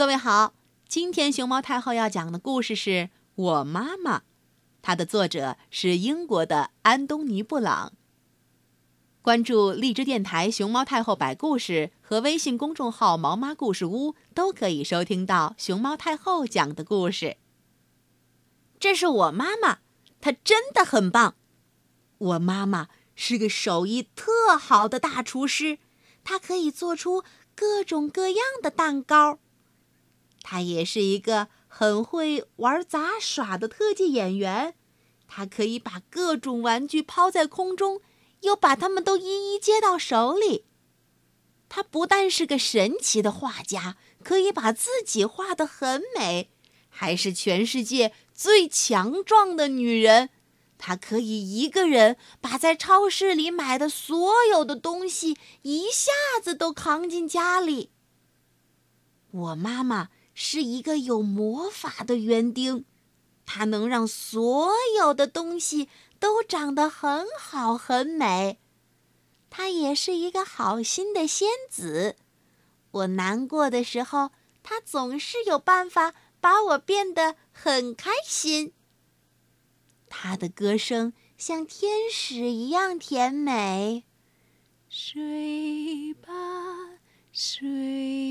各位好，今天熊猫太后要讲的故事是我妈妈，它的作者是英国的安东尼·布朗。关注荔枝电台熊猫太后摆故事和微信公众号“毛妈故事屋”，都可以收听到熊猫太后讲的故事。这是我妈妈，她真的很棒。我妈妈是个手艺特好的大厨师，她可以做出各种各样的蛋糕。她也是一个很会玩杂耍的特技演员，她可以把各种玩具抛在空中，又把它们都一一接到手里。她不但是个神奇的画家，可以把自己画得很美，还是全世界最强壮的女人。她可以一个人把在超市里买的所有的东西一下子都扛进家里。我妈妈是一个有魔法的园丁，她能让所有的东西都长得很好很美。她也是一个好心的仙子，我难过的时候，她总是有办法把我变得很开心。他的歌声像天使一样甜美。睡吧，睡，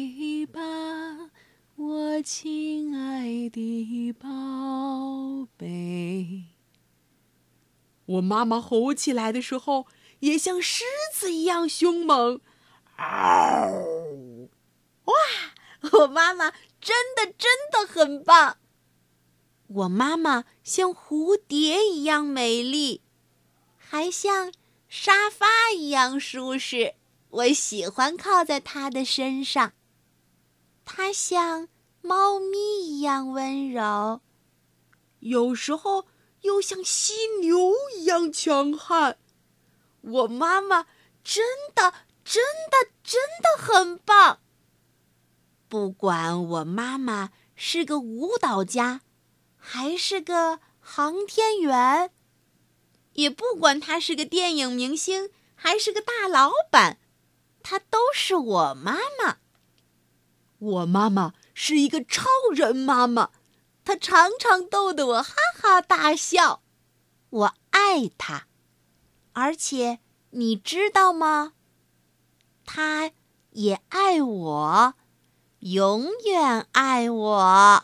亲爱的宝贝。我妈妈吼起来的时候，也像狮子一样凶猛。嗷！哇，我妈妈真的真的很棒。我妈妈像蝴蝶一样美丽，还像沙发一样舒适。我喜欢靠在她的身上。她像猫咪一样温柔，有时候又像犀牛一样强悍。我妈妈真的、真的、真的很棒。不管我妈妈是个舞蹈家。还是个航天员，也不管她是个电影明星还是个大老板，她都是我妈妈。我妈妈是一个超人妈妈，她常常逗得我哈哈大笑。我爱她，而且你知道吗？她也爱我，永远爱我。